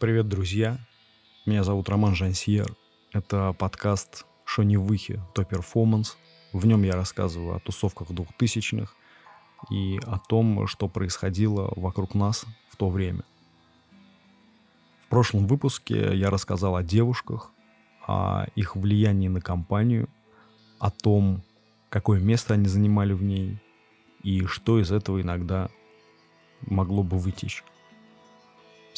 Привет, друзья. Меня зовут Роман Жансьер. Это подкаст «Шони Выхи. То перформанс». В нем я рассказываю о тусовках двухтысячных и о том, что происходило вокруг нас в то время. В прошлом выпуске я рассказал о девушках, о их влиянии на компанию, о том, какое место они занимали в ней и что из этого иногда могло бы вытечь.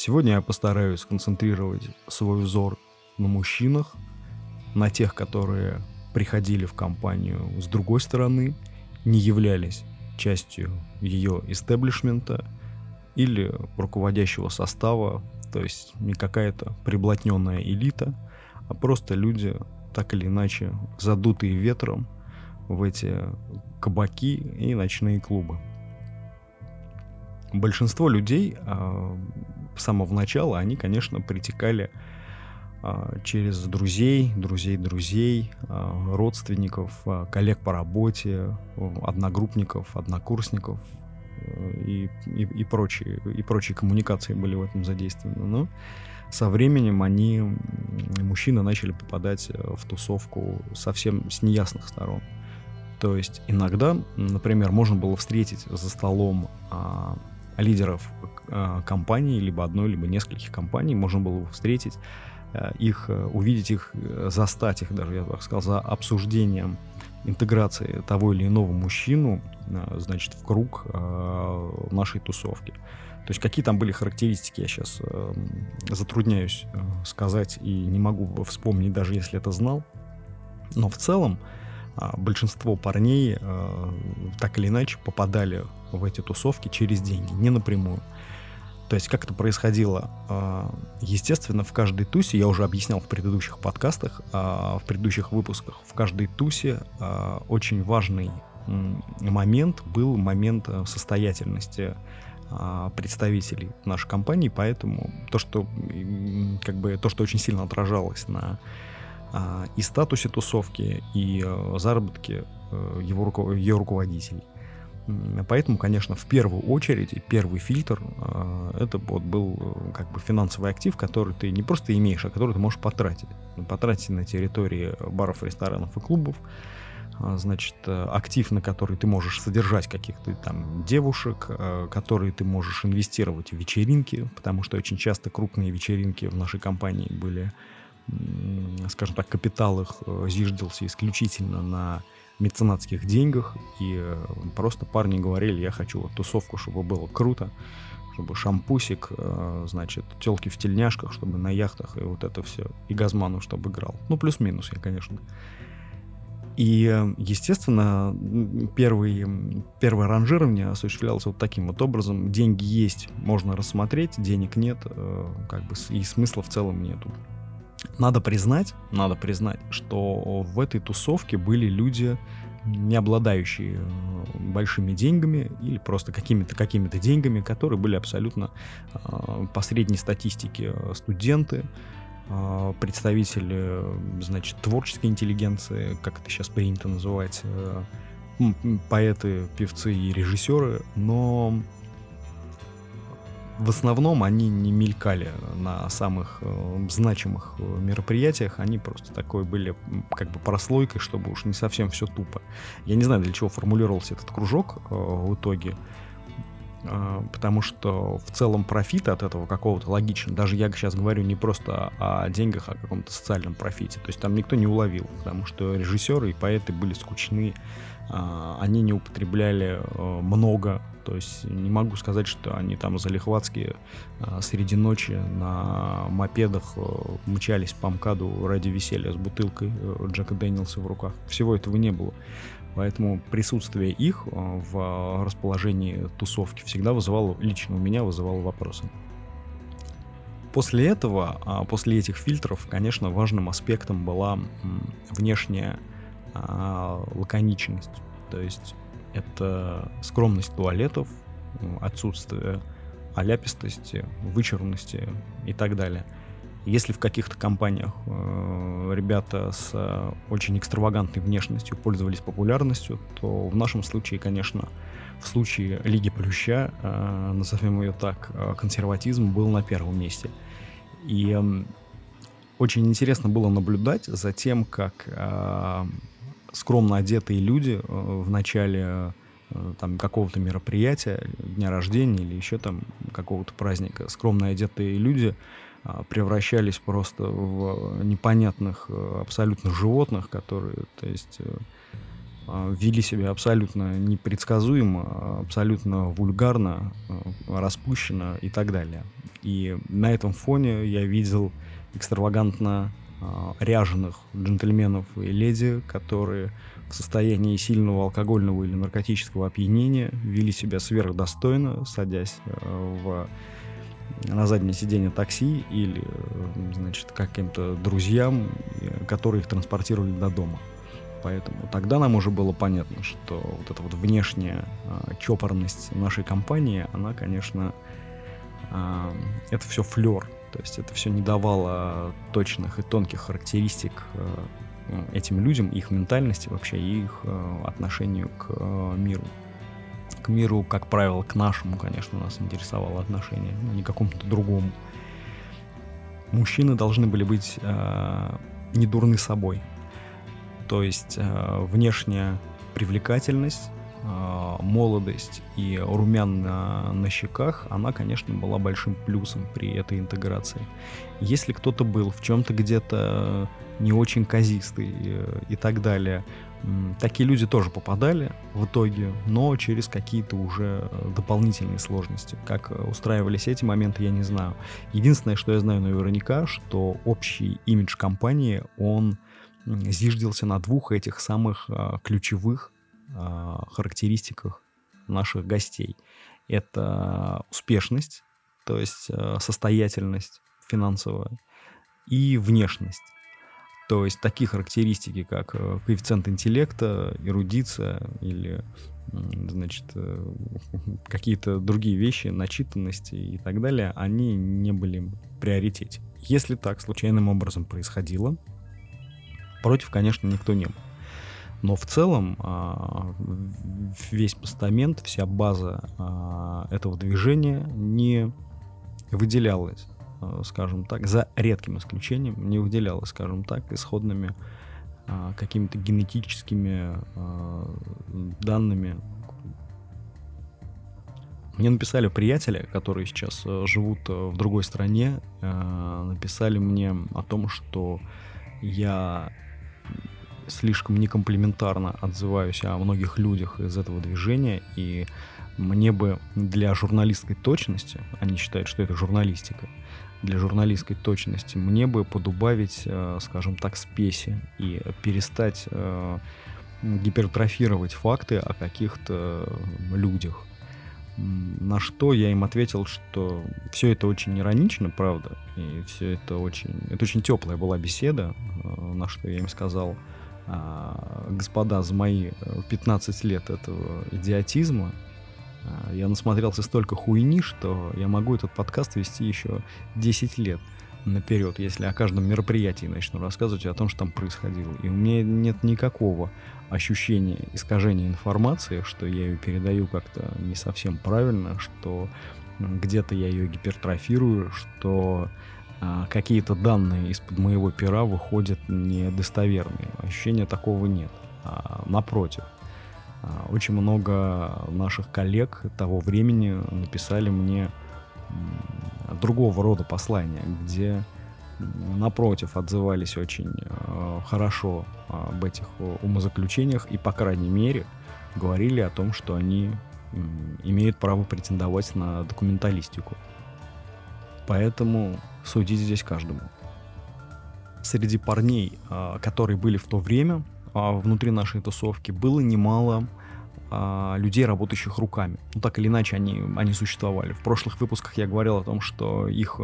Сегодня я постараюсь сконцентрировать свой взор на мужчинах, на тех, которые приходили в компанию с другой стороны, не являлись частью ее истеблишмента или руководящего состава, то есть не какая-то приблотненная элита, а просто люди, так или иначе, задутые ветром в эти кабаки и ночные клубы. Большинство людей а, с самого начала, они, конечно, притекали а, через друзей, друзей друзей, а, родственников, а, коллег по работе, одногруппников, однокурсников э, и, и, и, прочие, и прочие коммуникации были в этом задействованы. Но со временем они, мужчины, начали попадать э, в тусовку совсем с неясных сторон. То есть иногда, например, можно было встретить за столом лидеров э, компании, либо одной, либо нескольких компаний, можно было встретить э, их, э, увидеть их, застать их даже, я так сказал, за обсуждением интеграции того или иного мужчину, значит, в круг нашей тусовки. То есть какие там были характеристики, я сейчас затрудняюсь сказать и не могу вспомнить, даже если это знал. Но в целом большинство парней так или иначе попадали в эти тусовки через деньги, не напрямую. То есть как это происходило? А, естественно, в каждой тусе, я уже объяснял в предыдущих подкастах, а, в предыдущих выпусках, в каждой тусе очень важный момент был момент э, состоятельности представителей нашей компании, поэтому то, что как бы то, что очень сильно отражалось на а, и статусе тусовки, и э, заработке э, его, ее руководителей. Поэтому, конечно, в первую очередь, первый фильтр э, это вот был как бы финансовый актив, который ты не просто имеешь, а который ты можешь потратить. Потратить на территории баров, ресторанов и клубов, а, значит, актив, на который ты можешь содержать каких-то там девушек, которые ты можешь инвестировать в вечеринки, потому что очень часто крупные вечеринки в нашей компании были скажем так, капитал их э, зиждался исключительно на меценатских деньгах, и э, просто парни говорили, я хочу вот тусовку, чтобы было круто, чтобы шампусик, э, значит, телки в тельняшках, чтобы на яхтах, и вот это все, и Газману, чтобы играл. Ну, плюс-минус я, конечно. И, естественно, первый, первое ранжирование осуществлялось вот таким вот образом. Деньги есть, можно рассмотреть, денег нет, как бы и смысла в целом нету. Надо признать, надо признать, что в этой тусовке были люди, не обладающие э, большими деньгами или просто какими-то какими деньгами, которые были абсолютно э, по средней статистике э, студенты, э, представители, значит, творческой интеллигенции, как это сейчас принято называть, э, поэты, певцы и режиссеры, но в основном они не мелькали на самых э, значимых э, мероприятиях, они просто такой были как бы прослойкой, чтобы уж не совсем все тупо. Я не знаю, для чего формулировался этот кружок э, в итоге, э, потому что в целом профит от этого какого-то логичен. Даже я сейчас говорю не просто о деньгах, а о каком-то социальном профите. То есть там никто не уловил, потому что режиссеры и поэты были скучны, э, они не употребляли э, много то есть не могу сказать, что они там залихватские а, среди ночи на мопедах а, мчались по МКАДу ради веселья с бутылкой а, Джека Дэниелса в руках. Всего этого не было. Поэтому присутствие их в расположении тусовки всегда вызывало, лично у меня вызывало вопросы. После этого, после этих фильтров, конечно, важным аспектом была внешняя лаконичность. То есть это скромность туалетов, отсутствие оляпистости, вычурности и так далее. Если в каких-то компаниях э, ребята с э, очень экстравагантной внешностью пользовались популярностью, то в нашем случае, конечно, в случае Лиги Плюща, э, назовем ее так, э, консерватизм был на первом месте. И очень интересно было наблюдать за тем, как э, скромно одетые люди э, в начале э, там какого-то мероприятия, дня рождения или еще там какого-то праздника, скромно одетые люди э, превращались просто в непонятных абсолютно животных, которые, то есть вели себя абсолютно непредсказуемо, абсолютно вульгарно, распущенно и так далее. И на этом фоне я видел экстравагантно ряженых джентльменов и леди, которые в состоянии сильного алкогольного или наркотического опьянения вели себя сверхдостойно, садясь э, в на заднее сиденье такси или, э, значит, каким-то друзьям, которые их транспортировали до дома. Поэтому тогда нам уже было понятно, что вот эта вот внешняя э, чопорность нашей компании, она, конечно, э, это все флер, то есть это все не давало точных и тонких характеристик э, этим людям, их ментальности вообще, их э, отношению к э, миру. К миру, как правило, к нашему, конечно, нас интересовало отношение, но не к какому-то другому. Мужчины должны были быть э, не дурны собой. То есть внешняя привлекательность молодость и румян на, на щеках, она, конечно, была большим плюсом при этой интеграции. Если кто-то был в чем-то где-то не очень казистый э, и так далее, такие люди тоже попадали в итоге, но через какие-то уже дополнительные сложности. Как устраивались эти моменты, я не знаю. Единственное, что я знаю наверняка, что общий имидж компании, он зиждился на двух этих самых а, ключевых характеристиках наших гостей. Это успешность, то есть а, состоятельность финансовая, и внешность. То есть такие характеристики, как э, коэффициент интеллекта, эрудиция или значит, э, какие-то другие вещи, начитанности и так далее, они не были в приоритете. Если так случайным образом происходило, против, конечно, никто не был. Но в целом а, весь постамент, вся база а, этого движения не выделялась, а, скажем так, за редким исключением, не выделялась, скажем так, исходными какими-то генетическими данными. Мне написали приятели, которые сейчас живут в другой стране, написали мне о том, что я слишком некомплиментарно отзываюсь о многих людях из этого движения, и мне бы для журналистской точности, они считают, что это журналистика, для журналистской точности мне бы подубавить, э, скажем так, спеси и перестать э, гипертрофировать факты о каких-то людях. На что я им ответил, что все это очень иронично, правда, и все это очень... Это очень теплая была беседа, э, на что я им сказал, а, господа, за мои 15 э, лет этого идиотизма а, я насмотрелся столько хуйни, что я могу этот подкаст вести еще 10 лет наперед, если о каждом мероприятии начну рассказывать о том, что там происходило. И у меня нет никакого ощущения искажения информации, что я ее передаю как-то не совсем правильно, что где-то я ее гипертрофирую, что а, какие-то данные из-под моего пера выходят недостоверные. Ощущения такого нет. А, напротив, а, очень много наших коллег того времени написали мне другого рода послания, где напротив отзывались очень хорошо об этих умозаключениях и, по крайней мере, говорили о том, что они имеют право претендовать на документалистику. Поэтому судить здесь каждому. Среди парней, а, которые были в то время а, внутри нашей тусовки, было немало а, людей, работающих руками. Ну, так или иначе, они, они существовали. В прошлых выпусках я говорил о том, что их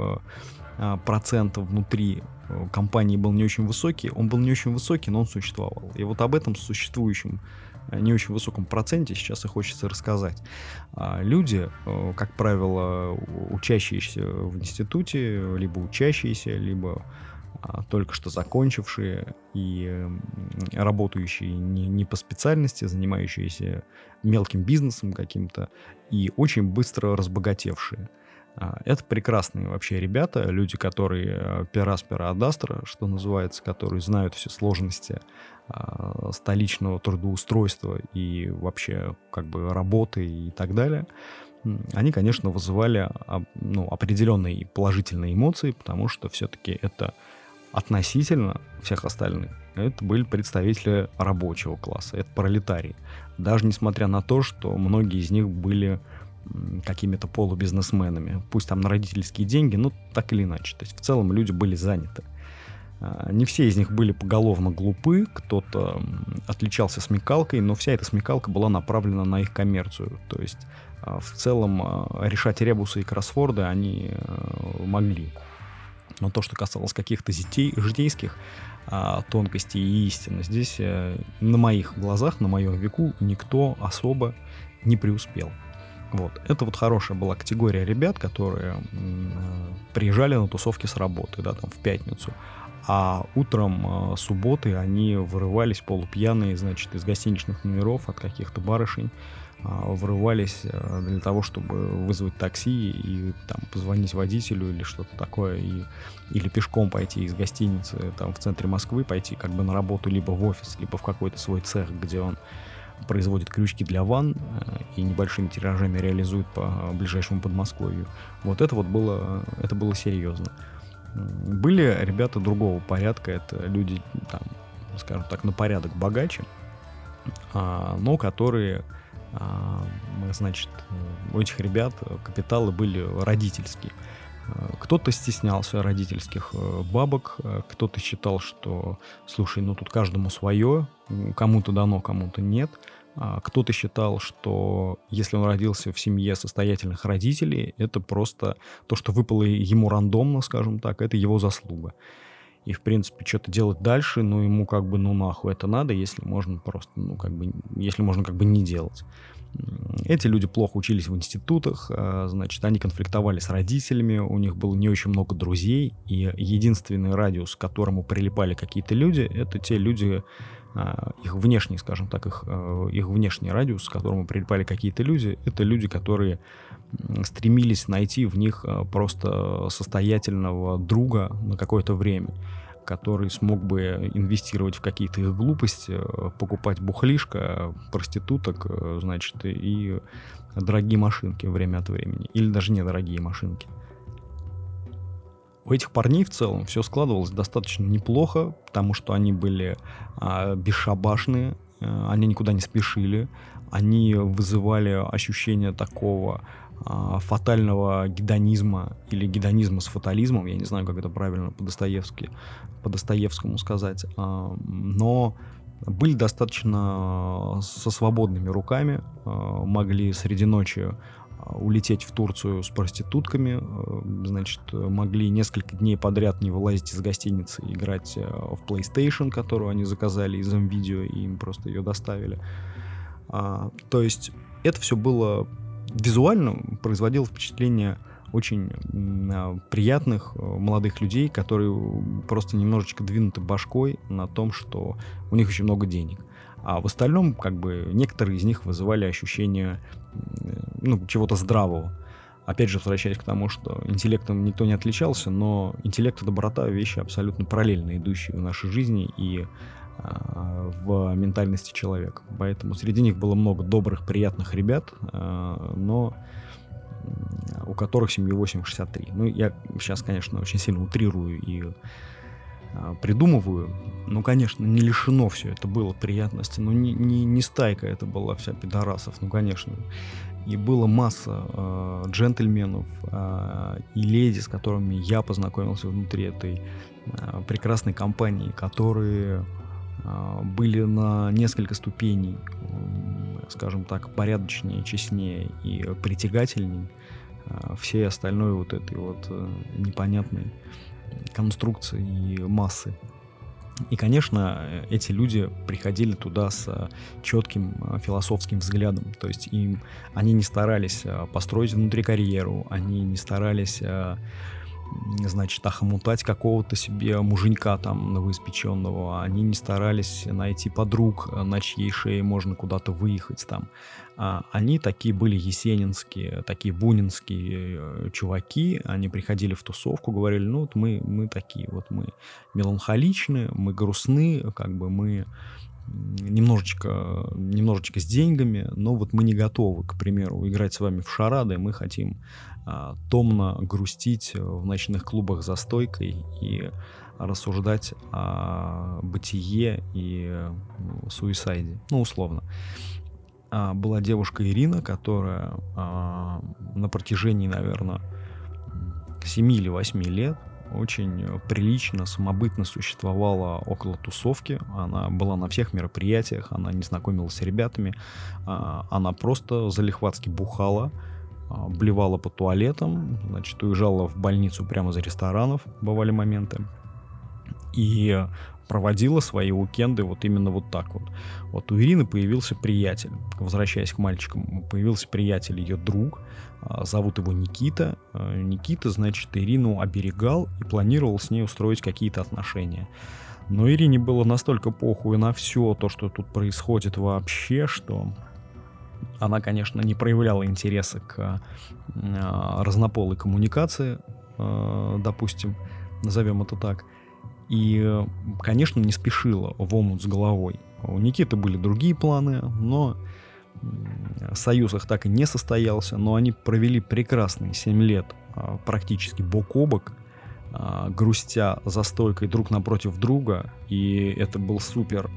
процент внутри компании был не очень высокий. Он был не очень высокий, но он существовал. И вот об этом существующем не очень высоком проценте, сейчас и хочется рассказать. А люди, э, как правило, учащиеся в институте, либо учащиеся, либо а, только что закончившие и работающие не, не по специальности, занимающиеся мелким бизнесом каким-то и очень быстро разбогатевшие. Это прекрасные вообще ребята, люди, которые э, пера с пера Адастра, что называется, которые знают все сложности а, столичного трудоустройства и вообще как бы работы и так далее, они, конечно, вызывали ну, определенные положительные эмоции, потому что все-таки это относительно всех остальных, это были представители рабочего класса, это пролетарии. Даже несмотря на то, что многие из них были какими-то полубизнесменами, пусть там на родительские деньги, но так или иначе. То есть в целом люди были заняты. А, не все из них были поголовно глупы, кто-то отличался смекалкой, но вся эта смекалка была направлена на их коммерцию. То есть а, в целом а, решать ребусы и кроссворды они могли. Но то, что касалось каких-то детей, житейских тонкостей и истины, здесь э, на моих глазах, на моем веку никто особо не преуспел. Вот. Это вот хорошая была категория ребят, которые э, приезжали на тусовки с работы, да, там в пятницу. А утром э, субботы они вырывались полупьяные, значит, из гостиничных номеров от каких-то барышень, э, вырывались э, для того, чтобы вызвать такси и там позвонить водителю или что-то такое, и, или пешком пойти из гостиницы там в центре Москвы, пойти как бы на работу либо в офис, либо в какой-то свой цех, где он производит крючки для ванн э, и небольшими тиражами реализует по ближайшему Подмосковью. Вот это вот было, это было серьезно. Были ребята другого порядка, это люди, там, скажем так, на порядок богаче, а, но которые, а, значит, у этих ребят капиталы были родительские. Кто-то стеснялся родительских э, бабок, э, кто-то считал, что, слушай, ну тут каждому свое, кому-то дано, кому-то нет. А кто-то считал, что если он родился в семье состоятельных родителей, это просто то, что выпало ему рандомно, скажем так, это его заслуга. И, в принципе, что-то делать дальше, ну, ему как бы, ну, нахуй это надо, если можно просто, ну, как бы, если можно как бы не делать. Эти люди плохо учились в институтах, а, значит, они конфликтовали с родителями, у них было не очень много друзей, и единственный радиус, к которому прилипали какие-то люди, это те люди, а, их внешний, скажем так, их, а, их внешний радиус, к которому прилипали какие-то люди, это люди, которые стремились найти в них просто состоятельного друга на какое-то время который смог бы инвестировать в какие-то их глупости, э, покупать бухлишко, проституток, э, значит, и дорогие машинки время от времени. Или даже недорогие машинки. У этих парней в целом все складывалось достаточно неплохо, потому что они были а, бесшабашные, а, они никуда не спешили, они вызывали ощущение такого а, фатального гедонизма или гедонизма с фатализмом, я не знаю, как это правильно по-достоевски, по Достоевскому сказать, а, но были достаточно со свободными руками, а, могли среди ночи улететь в Турцию с проститутками, значит, могли несколько дней подряд не вылазить из гостиницы, играть в PlayStation, которую они заказали из видео и им просто ее доставили. То есть это все было визуально производил впечатление очень а, приятных э, молодых людей, которые просто немножечко двинуты башкой на том, что у них очень много денег. А в остальном, как бы, некоторые из них вызывали ощущение ну, чего-то здравого. Опять же, возвращаясь к тому, что интеллектом никто не отличался, но интеллект и доброта — вещи абсолютно параллельно идущие в нашей жизни, и а, в ментальности человека. Поэтому среди них было много добрых, приятных ребят, а, но у которых семью 863. Ну, я сейчас, конечно, очень сильно утрирую и а, придумываю. Ну, конечно, не лишено все это было приятности. Ну, не, не, не стайка это была вся пидорасов, ну, конечно. И было масса э, джентльменов э, и леди, с которыми я познакомился внутри этой э, прекрасной компании, которые были на несколько ступеней, скажем так, порядочнее, честнее и притягательнее а, всей остальной вот этой вот э, непонятной конструкции и массы. И, конечно, эти люди приходили туда с четким э, философским взглядом. То есть им, они не старались э, построить внутри карьеру, они не старались значит, охомутать какого-то себе муженька там новоиспеченного. Они не старались найти подруг, на чьей шее можно куда-то выехать там. А они такие были есенинские, такие бунинские э, чуваки. Они приходили в тусовку, говорили, ну вот мы, мы такие, вот мы меланхоличны, мы грустны, как бы мы немножечко, немножечко с деньгами, но вот мы не готовы, к примеру, играть с вами в шарады, мы хотим томно грустить в ночных клубах за стойкой и рассуждать о бытие и ну, суисайде, ну, условно. А, была девушка Ирина, которая а, на протяжении, наверное, 7 или 8 лет очень прилично, самобытно существовала около тусовки. Она была на всех мероприятиях, она не знакомилась с ребятами. А, она просто залихватски бухала, а, блевала по туалетам, значит, уезжала в больницу прямо за ресторанов, бывали моменты. И проводила свои уикенды вот именно вот так вот. Вот у Ирины появился приятель, возвращаясь к мальчикам, появился приятель, ее друг, а, зовут его Никита. А, Никита, значит, Ирину оберегал и планировал с ней устроить какие-то отношения. Но Ирине было настолько похуй на все то, что тут происходит вообще, что она, конечно, не проявляла интереса к э, разнополой коммуникации, э, допустим, назовем это так. И, конечно, не спешила в омут с головой. У Никиты были другие планы, но союз их так и не состоялся, но они провели прекрасные 7 лет практически бок о бок, грустя за стойкой друг напротив друга, и это был супер,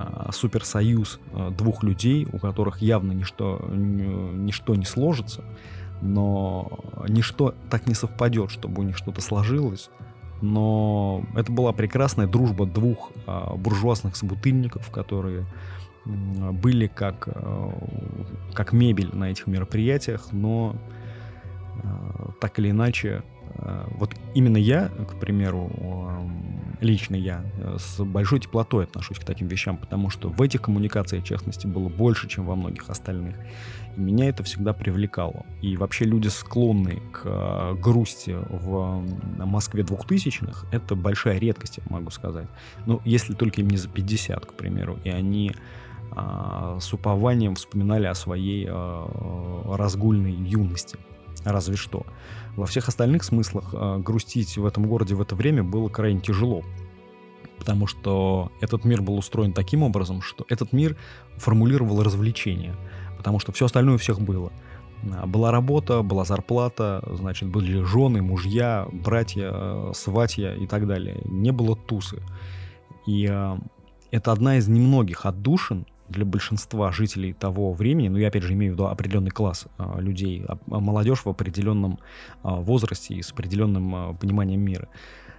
а, супер союз двух людей, у которых явно ничто, ничто не сложится, но ничто так не совпадет, чтобы у них что-то сложилось. Но это была прекрасная дружба двух а, буржуазных собутыльников, которые были как, а, как мебель на этих мероприятиях, но а, так или иначе, а, вот именно я, к примеру, лично я, э, с большой теплотой отношусь к таким вещам, потому что в этих коммуникациях честности было больше, чем во многих остальных. И меня это всегда привлекало. И вообще люди, склонные к э, грусти в Москве двухтысячных, это большая редкость, я могу сказать. Ну, если только им не за 50, к примеру, и они а, с упованием вспоминали о своей разгульной юности. Разве что. Во всех остальных смыслах а, грустить в этом городе в это время было крайне тяжело. Потому что этот мир был устроен таким образом, что этот мир формулировал развлечения – потому что все остальное у всех было. А, была работа, была зарплата, значит, были жены, мужья, братья, сватья и так далее. Не было тусы. И это одна из немногих отдушин для большинства жителей того времени, ну я опять же имею в виду определенный класс э, людей, а, молодежь в определенном э, возрасте и с определенным э, пониманием мира.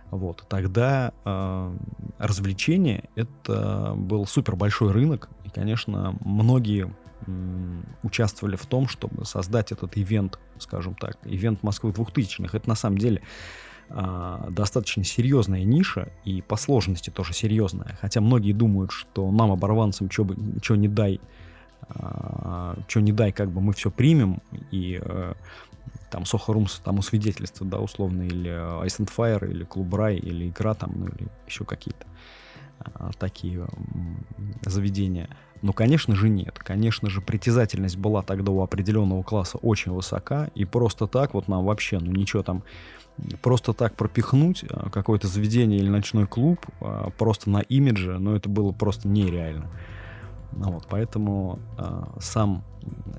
Вот. Тогда э, развлечение это был супер большой рынок, и, конечно, многие участвовали в том, чтобы создать этот ивент, скажем так, ивент Москвы 2000-х. Это на самом деле э, достаточно серьезная ниша и по сложности тоже серьезная. Хотя многие думают, что нам, оборванцам, что не дай, э, а, что не дай, как бы мы все примем и э, там Soho Rooms тому свидетельство, да, условно, или Ice and Fire, или Клуб Рай, или игра там, ну или еще какие-то а, такие заведения. Ну, конечно же, нет. Конечно же, притязательность была тогда у определенного класса очень высока, и просто так вот нам вообще, ну, ничего там, просто так пропихнуть а, какое-то заведение или ночной клуб а, просто на имидже, ну, это было просто нереально. Ну, вот, поэтому э, сам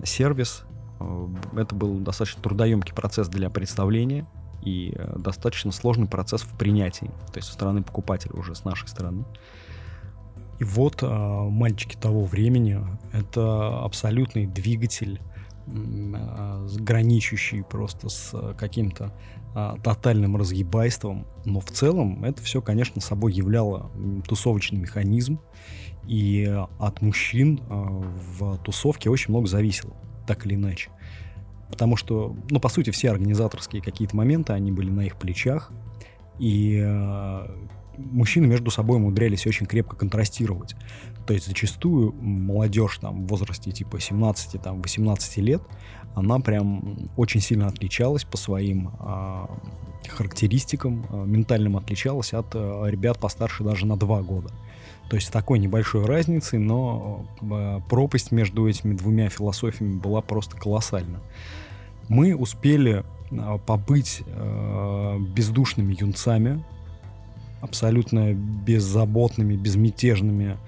сервис, э, это был достаточно трудоемкий процесс для представления и э, достаточно сложный процесс в принятии, то есть со стороны покупателя уже, с нашей стороны. И вот а, мальчики того времени — это абсолютный двигатель, а, граничащий просто с каким-то а, тотальным разъебайством. Но в целом это все, конечно, собой являло тусовочный механизм. И от мужчин в тусовке очень много зависело, так или иначе. Потому что, ну, по сути, все организаторские какие-то моменты, они были на их плечах. И мужчины между собой умудрялись очень крепко контрастировать. То есть зачастую молодежь там в возрасте типа 17-18 лет, она прям очень сильно отличалась по своим э, характеристикам, э, ментальным отличалась от э, ребят постарше даже на 2 года. То есть такой небольшой разницей, но э, пропасть между этими двумя философиями была просто колоссальна. Мы успели э, побыть э, бездушными юнцами, абсолютно беззаботными, безмятежными,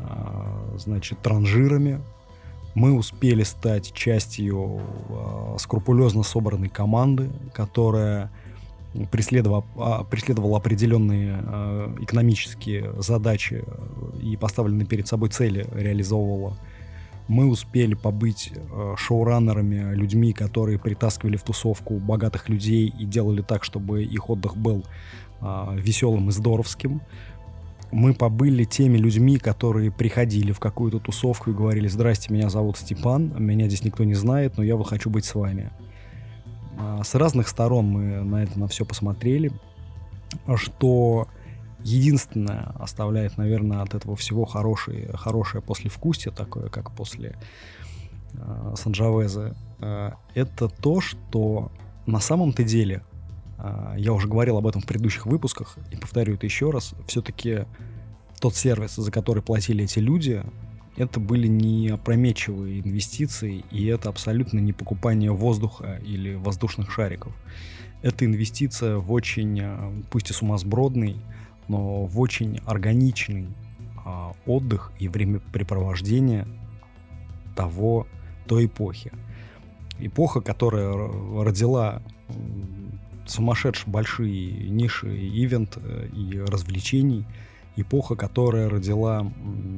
э, значит, транжирами. Мы успели стать частью э, скрупулезно собранной команды, которая преследовала, а, преследовала определенные э, экономические задачи и поставленные перед собой цели реализовывала. Мы успели побыть э, шоураннерами, людьми, которые притаскивали в тусовку богатых людей и делали так, чтобы их отдых был э, веселым и здоровским. Мы побыли теми людьми, которые приходили в какую-то тусовку и говорили, здрасте, меня зовут Степан, меня здесь никто не знает, но я вот хочу быть с вами. А, с разных сторон мы на это на все посмотрели, что единственное оставляет, наверное, от этого всего хорошее, хорошее послевкусие, такое, как после э, Санджавеза, э, это то, что на самом-то деле, я уже говорил об этом в предыдущих выпусках, и повторю это еще раз, все-таки тот сервис, за который платили эти люди, это были не опрометчивые инвестиции, и это абсолютно не покупание воздуха или воздушных шариков. Это инвестиция в очень, э, пусть и сумасбродный, но в очень органичный а, отдых и времяпрепровождение того, той эпохи. Эпоха, которая родила сумасшедшие большие ниши ивент э, и развлечений – эпоха, которая родила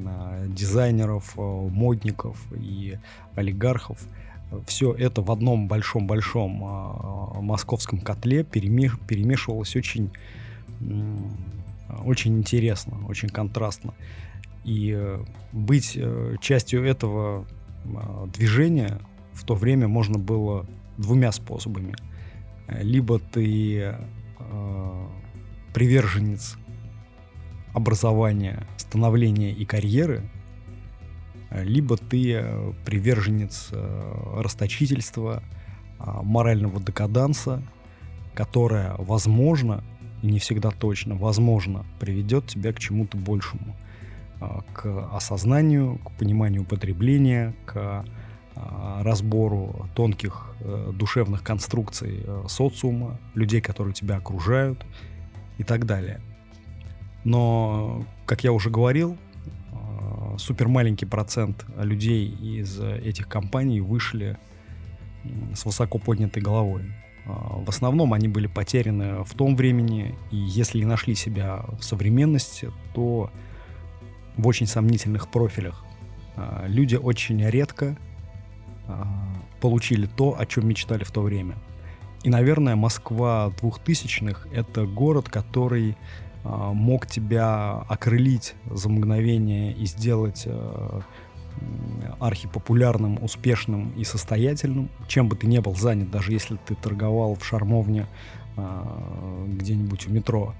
а, дизайнеров, а, модников и олигархов. Все это в одном большом-большом а, московском котле перемеш... перемешивалось очень, очень интересно, очень контрастно. И э, быть э, частью этого движения в то время можно было двумя способами. Либо ты приверженец образования, становления и карьеры, либо ты э, приверженец э, расточительства, а, морального декаданса, которое, возможно, и не всегда точно, возможно, приведет тебя к чему-то большему, а, к осознанию, к пониманию употребления, к разбору тонких э, душевных конструкций социума, людей, которые тебя окружают и так далее. Но, как я уже говорил, э, супер маленький процент людей из этих компаний вышли с высоко поднятой головой. Э, в основном они были потеряны в том времени, и если и нашли себя в современности, то в очень сомнительных профилях. Э, люди очень редко получили то, о чем мечтали в то время. И, наверное, Москва двухтысячных — это город, который а, мог тебя окрылить за мгновение и сделать э, архипопулярным, успешным и состоятельным, чем бы ты ни был занят, даже если ты торговал в шармовне а, где-нибудь у метро.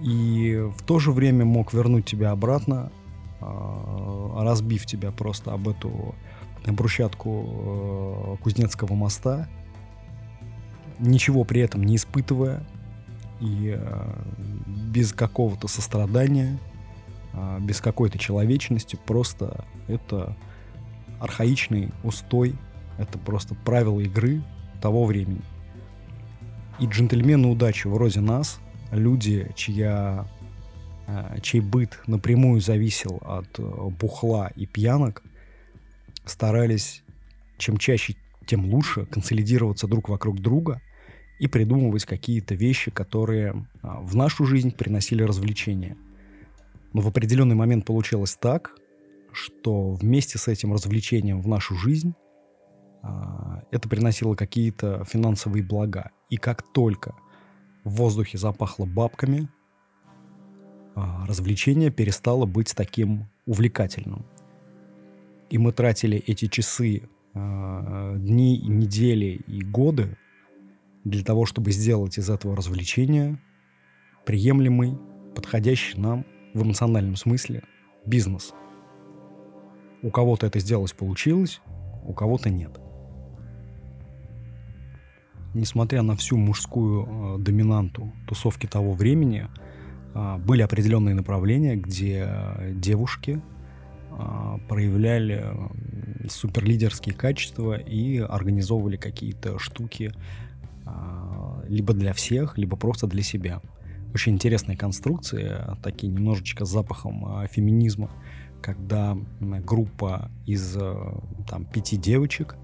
И в то же время мог вернуть тебя обратно, а, разбив тебя просто об эту брусчатку э, Кузнецкого моста, ничего при этом не испытывая, и э, без какого-то сострадания, э, без какой-то человечности, просто это архаичный устой, это просто правила игры того времени. И джентльмены удачи вроде нас, люди, чья, чей быт напрямую зависел от бухла и пьянок, старались чем чаще, тем лучше консолидироваться друг вокруг друга – и придумывать какие-то вещи, которые а, в нашу жизнь приносили развлечения. Но в определенный момент получилось так, что вместе с этим развлечением в нашу жизнь а, это приносило какие-то финансовые блага. И как только в воздухе запахло бабками, а, развлечение перестало быть таким увлекательным. И мы тратили эти часы, дни, недели и годы для того, чтобы сделать из этого развлечения приемлемый подходящий нам в эмоциональном смысле бизнес. У кого-то это сделать получилось, у кого-то нет. Несмотря на всю мужскую э, доминанту тусовки того времени, э, были определенные направления, где девушки проявляли э, суперлидерские качества и организовывали какие-то штуки э, либо для всех, либо просто для себя. Очень интересные конструкции, такие немножечко с запахом э, феминизма когда группа из э, там, пяти девочек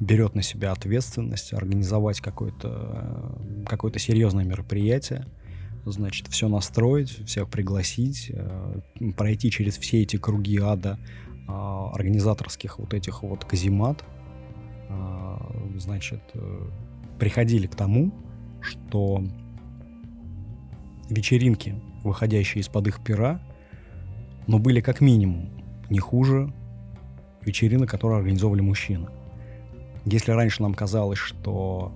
берет на себя ответственность организовать какое-то э, какое серьезное мероприятие, значит, все настроить, всех пригласить, э, пройти через все эти круги ада организаторских вот этих вот каземат, значит, приходили к тому, что вечеринки, выходящие из-под их пера, но были как минимум не хуже вечеринок, которые организовывали мужчины. Если раньше нам казалось, что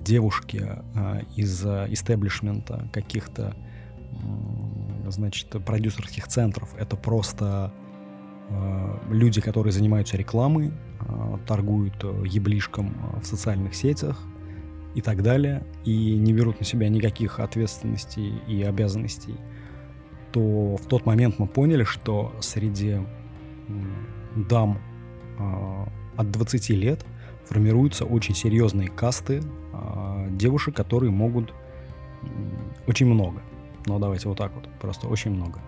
девушки а, из истеблишмента каких-то значит, продюсерских центров. Это просто а, люди, которые занимаются рекламой, а, торгуют еблишком в социальных сетях и так далее, и не берут на себя никаких ответственностей и обязанностей – то в тот момент мы поняли, что среди дам э, от 20 лет формируются очень серьезные касты э, девушек, которые могут очень много. Ну, давайте вот так вот, просто очень много.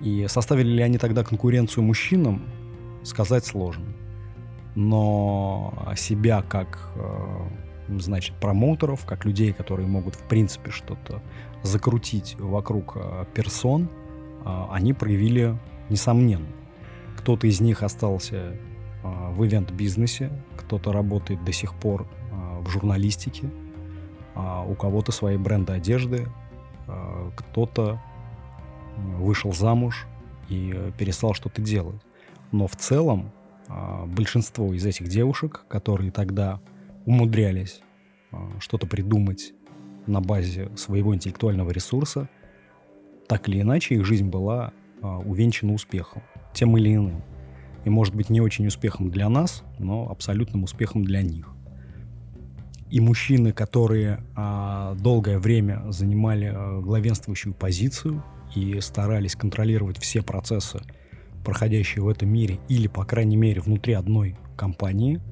И составили ли они тогда конкуренцию мужчинам, сказать сложно. Но себя как э, значит, промоутеров, как людей, которые могут, в принципе, что-то закрутить вокруг э, персон, они проявили несомненно. Кто-то из них остался в ивент-бизнесе, кто-то работает до сих пор в журналистике, а у кого-то свои бренды одежды, кто-то вышел замуж и перестал что-то делать. Но в целом большинство из этих девушек, которые тогда умудрялись а, что-то придумать на базе своего интеллектуального ресурса, так или иначе их жизнь была а, увенчана успехом, тем или иным. И может быть не очень успехом для нас, но абсолютным успехом для них. И мужчины, которые а, долгое время занимали а, главенствующую позицию и старались контролировать все процессы, проходящие в этом мире, или, по крайней мере, внутри одной компании –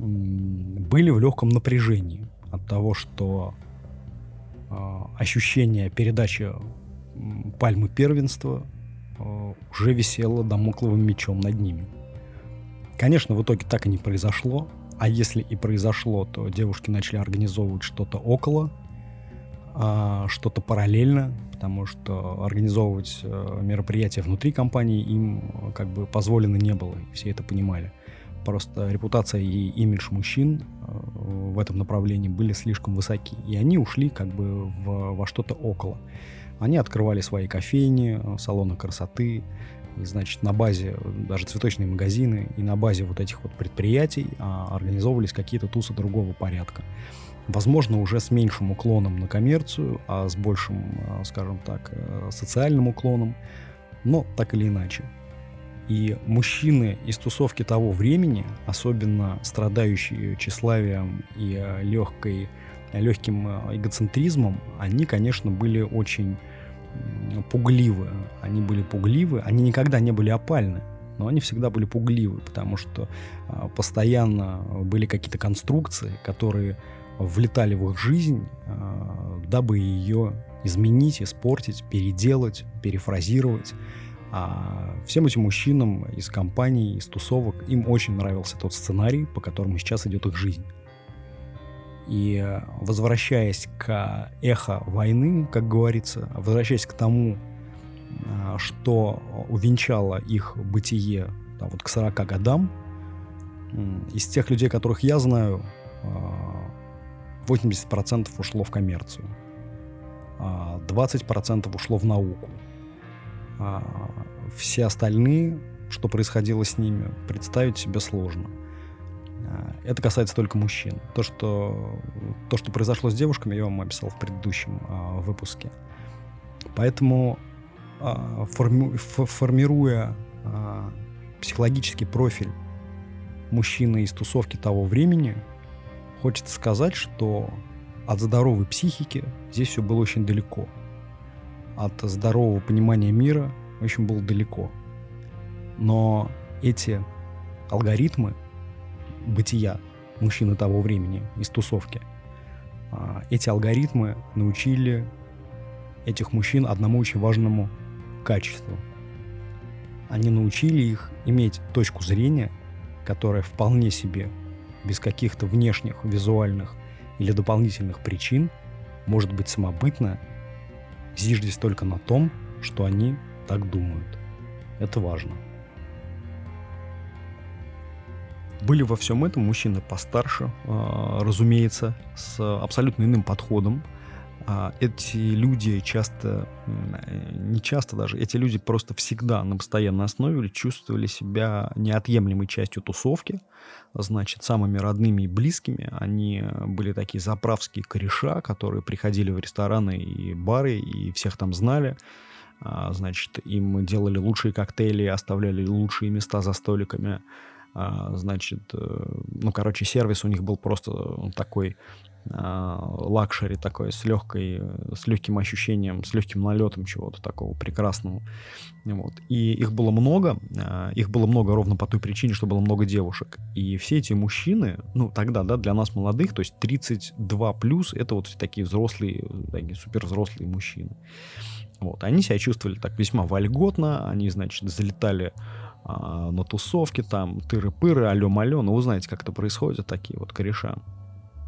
были в легком напряжении от того, что э, ощущение передачи пальмы первенства уже висело домокловым мечом над ними. Конечно, в итоге так и не произошло, а если и произошло, то девушки начали организовывать что-то около, э, что-то параллельно, потому что организовывать э, мероприятия внутри компании им как бы позволено не было, все это понимали. Просто репутация и имидж мужчин э, в этом направлении были слишком высоки. И они ушли как бы в, во что-то около. Они открывали свои кофейни, э, салоны красоты, и, значит, на базе даже цветочные магазины и на базе вот этих вот предприятий а, организовывались какие-то тусы другого порядка. Возможно, уже с меньшим уклоном на коммерцию, а с большим, э, скажем так, социальным уклоном, но так или иначе. И мужчины из тусовки того времени, особенно страдающие тщеславием и э, легкой, легким э, эгоцентризмом, они, конечно, были очень пугливы. Они были пугливы, они никогда не были опальны, но они всегда были пугливы, потому что э, постоянно были какие-то конструкции, которые влетали в их жизнь, дабы ее изменить, испортить, переделать, перефразировать. А всем этим мужчинам из компаний, из тусовок, им очень нравился тот сценарий, по которому сейчас идет их жизнь. И возвращаясь к эхо войны, как говорится, возвращаясь к тому, а, что увенчало их бытие да, вот к 40 годам, из тех людей, которых я знаю, 80% а, ушло в коммерцию, 20% а ушло в науку, а все остальные, что происходило с ними, представить себе сложно. А, это касается только мужчин. То, что, то, что произошло с девушками, я вам описал в предыдущем а, выпуске. Поэтому а, форми, формируя а, психологический профиль мужчины из тусовки того времени, хочется сказать, что от здоровой психики здесь все было очень далеко. От здорового понимания мира очень было далеко. Но эти алгоритмы бытия мужчины того времени из тусовки, а, эти алгоритмы научили этих мужчин одному очень важному качеству. Они научили их иметь точку зрения, которая вполне себе, без каких-то внешних, визуальных или дополнительных причин, может быть самобытна, зиждясь только на том, что они так думают. Это важно. Были во всем этом мужчины постарше, а, разумеется, с абсолютно иным подходом. А, эти люди часто, не часто даже, эти люди просто всегда на постоянной основе чувствовали себя неотъемлемой частью тусовки, значит, самыми родными и близкими. Они были такие заправские кореша, которые приходили в рестораны и бары, и всех там знали. А, значит, им делали лучшие коктейли, оставляли лучшие места за столиками. А, значит, э, ну, короче, сервис у них был просто такой а, лакшери такой с легкой, с легким ощущением, с легким налетом чего-то такого прекрасного. Вот. И их было много, а, их было много ровно по той причине, что было много девушек. И все эти мужчины, ну тогда, да, для нас молодых, то есть 32 плюс, это вот такие взрослые, такие супер взрослые мужчины. Вот. Они себя чувствовали так весьма вольготно, они, значит, залетали а, на тусовки, там, тыры-пыры, алё-малё, ну, вы знаете, как это происходит, такие вот кореша.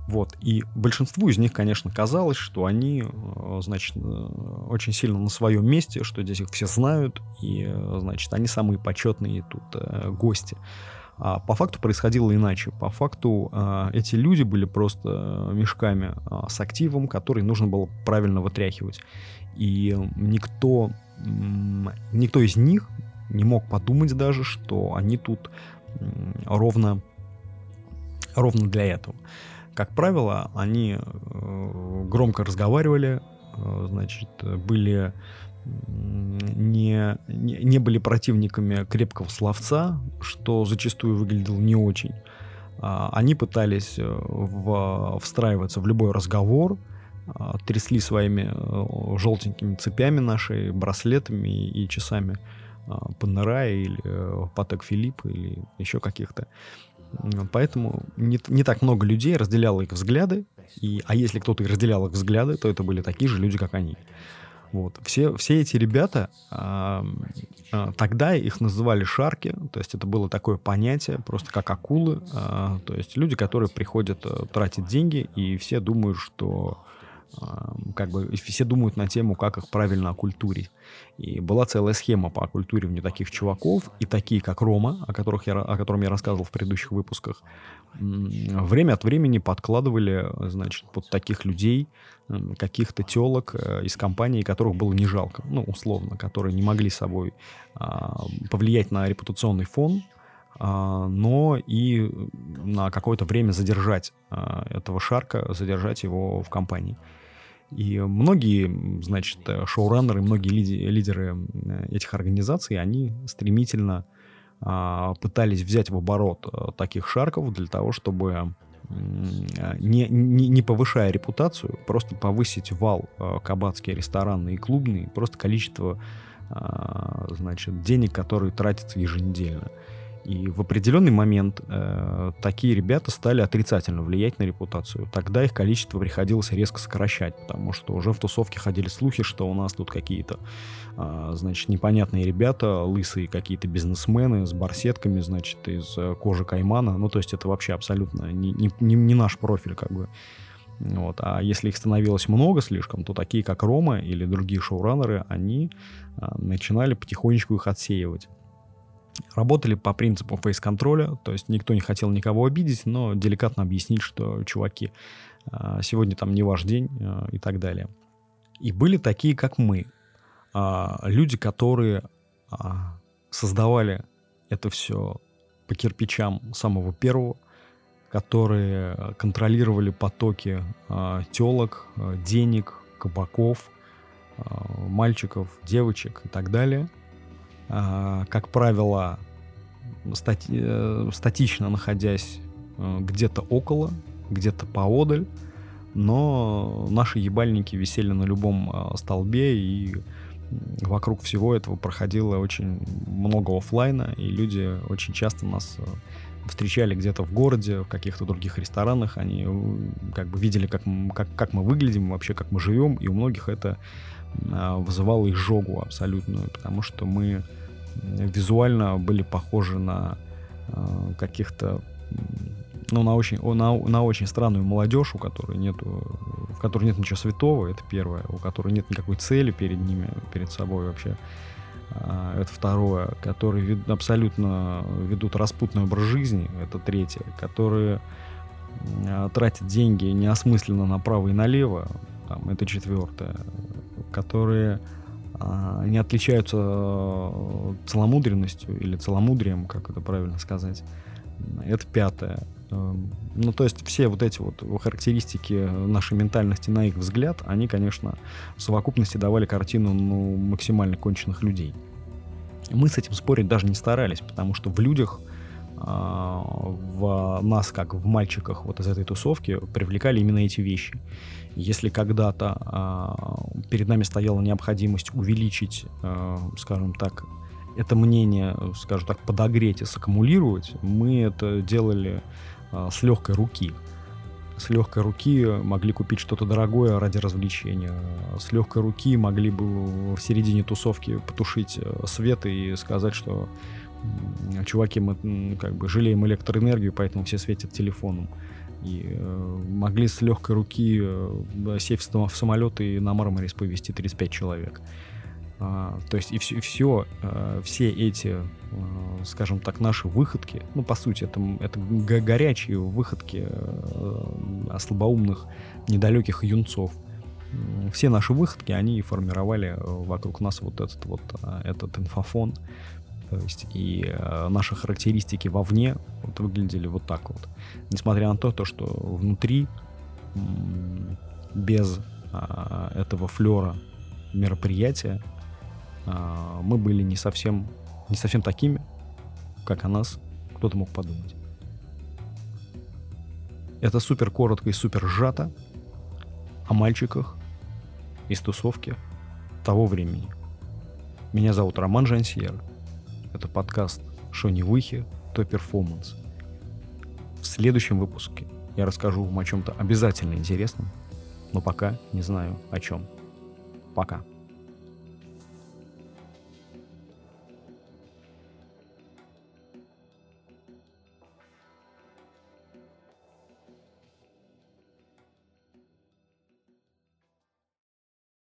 Вот. И большинству из них, конечно, казалось, что они, э, значит, э, очень сильно на своем месте, что здесь их все знают, и, э, значит, они самые почетные тут гости. А по факту происходило иначе. По факту эти люди были просто мешками с активом, который нужно было правильно вытряхивать. И никто, никто из них не мог подумать даже, что они тут ровно, ровно для этого. Как правило, они э, громко разговаривали, э, значит, были не, не, были противниками крепкого словца, что зачастую выглядело не очень. А, они пытались э, в, встраиваться в любой разговор, а, трясли своими желтенькими цепями нашей, браслетами и часами а, Паннера или Патек Филипп или еще каких-то. Поэтому не, не так много людей разделяло их взгляды, и, а если кто-то разделял их взгляды, то это были такие же люди, как они. Вот. Все, все эти ребята, а, а, тогда их называли шарки, то есть это было такое понятие, просто как акулы, а, то есть люди, которые приходят а, тратить деньги, и все думают, что как бы все думают на тему, как их правильно окультурить. И была целая схема по окультуриванию таких чуваков, и такие, как Рома, о, которых я, о котором я рассказывал в предыдущих выпусках, время от времени подкладывали, значит, под таких людей каких-то телок э, из компании, которых было не жалко, ну, условно, которые не могли собой а, повлиять на репутационный фон, а, но и на какое-то время задержать а, этого шарка, задержать его в компании. И многие, значит, шоураннеры, многие лидеры этих организаций, они стремительно а, пытались взять в оборот а, таких шарков для того, чтобы не, не, не повышая репутацию, просто повысить вал а, кабацкие, ресторанные и клубные, просто количество значит, денег, которые тратятся еженедельно. И в определенный момент э, такие ребята стали отрицательно влиять на репутацию. Тогда их количество приходилось резко сокращать, потому что уже в тусовке ходили слухи, что у нас тут какие-то, э, значит, непонятные ребята, лысые какие-то бизнесмены с барсетками, значит, из э, кожи каймана. Ну, то есть это вообще абсолютно не, не, не, наш профиль, как бы. Вот. А если их становилось много слишком, то такие, как Рома или другие шоураннеры, они а, начинали потихонечку их отсеивать. Работали по принципу фейс-контроля, то есть никто не хотел никого обидеть, но деликатно объяснить, что, чуваки, а, сегодня там не ваш день а, и так далее. И были такие, как мы, а, люди, которые создавали это все по кирпичам самого первого, которые контролировали потоки телок, денег, кабаков, мальчиков, девочек и так далее. Как правило, стати статично находясь где-то около, где-то поодаль, но наши ебальники висели на любом столбе, и вокруг всего этого проходило очень много офлайна, и люди очень часто нас встречали где-то в городе, в каких-то других ресторанах, они э, как бы видели, как, как, как мы выглядим, вообще как мы живем, и у многих это а, вызывало изжогу абсолютную, потому что мы визуально были похожи на а, каких-то ну, на очень, на, на очень странную молодежь, у которой нету, в которой нет ничего святого, это первое, у которой нет никакой цели перед ними, перед собой вообще. А, это второе, которые вед, абсолютно ведут распутный образ жизни, это третье, которые а, тратят деньги неосмысленно направо и налево, там, это четвертое, которые а, не отличаются целомудренностью или целомудрием, как это правильно сказать, это пятое. Эм, ну, то есть все вот эти вот характеристики нашей ментальности, на их взгляд, они, конечно, в совокупности давали картину ну, максимально конченных людей. Мы с этим спорить даже не старались, потому что в людях а, в нас, как в мальчиках вот из этой тусовки, привлекали именно эти вещи. Если когда-то а, перед нами стояла необходимость увеличить, а, скажем так, это мнение, скажем так, подогреть и саккумулировать, мы это делали а, с легкой руки. С легкой руки могли купить что-то дорогое ради развлечения. С легкой руки могли бы в середине тусовки потушить э, свет и сказать, что чуваки, мы как бы жалеем электроэнергию, поэтому все светят телефоном. И э, могли с легкой руки э, сесть в самолет и на Мармарис повезти 35 человек. А, то есть и все, и все, а, все эти, а, скажем так, наши выходки, ну, по сути, это, это горячие выходки слабоумных, недалеких юнцов. Все наши выходки, они формировали вокруг нас вот этот вот этот инфофон. То есть и наши характеристики вовне вот выглядели вот так вот. Несмотря на то, то что внутри без этого флера мероприятия а, мы были не совсем, не совсем такими, как о нас кто-то мог подумать. Это супер коротко и супер сжато о мальчиках из тусовки того времени. Меня зовут Роман Жансьер. Это подкаст Шони Выхи, то перформанс. В следующем выпуске я расскажу вам о чем-то обязательно интересном, но пока не знаю о чем. Пока.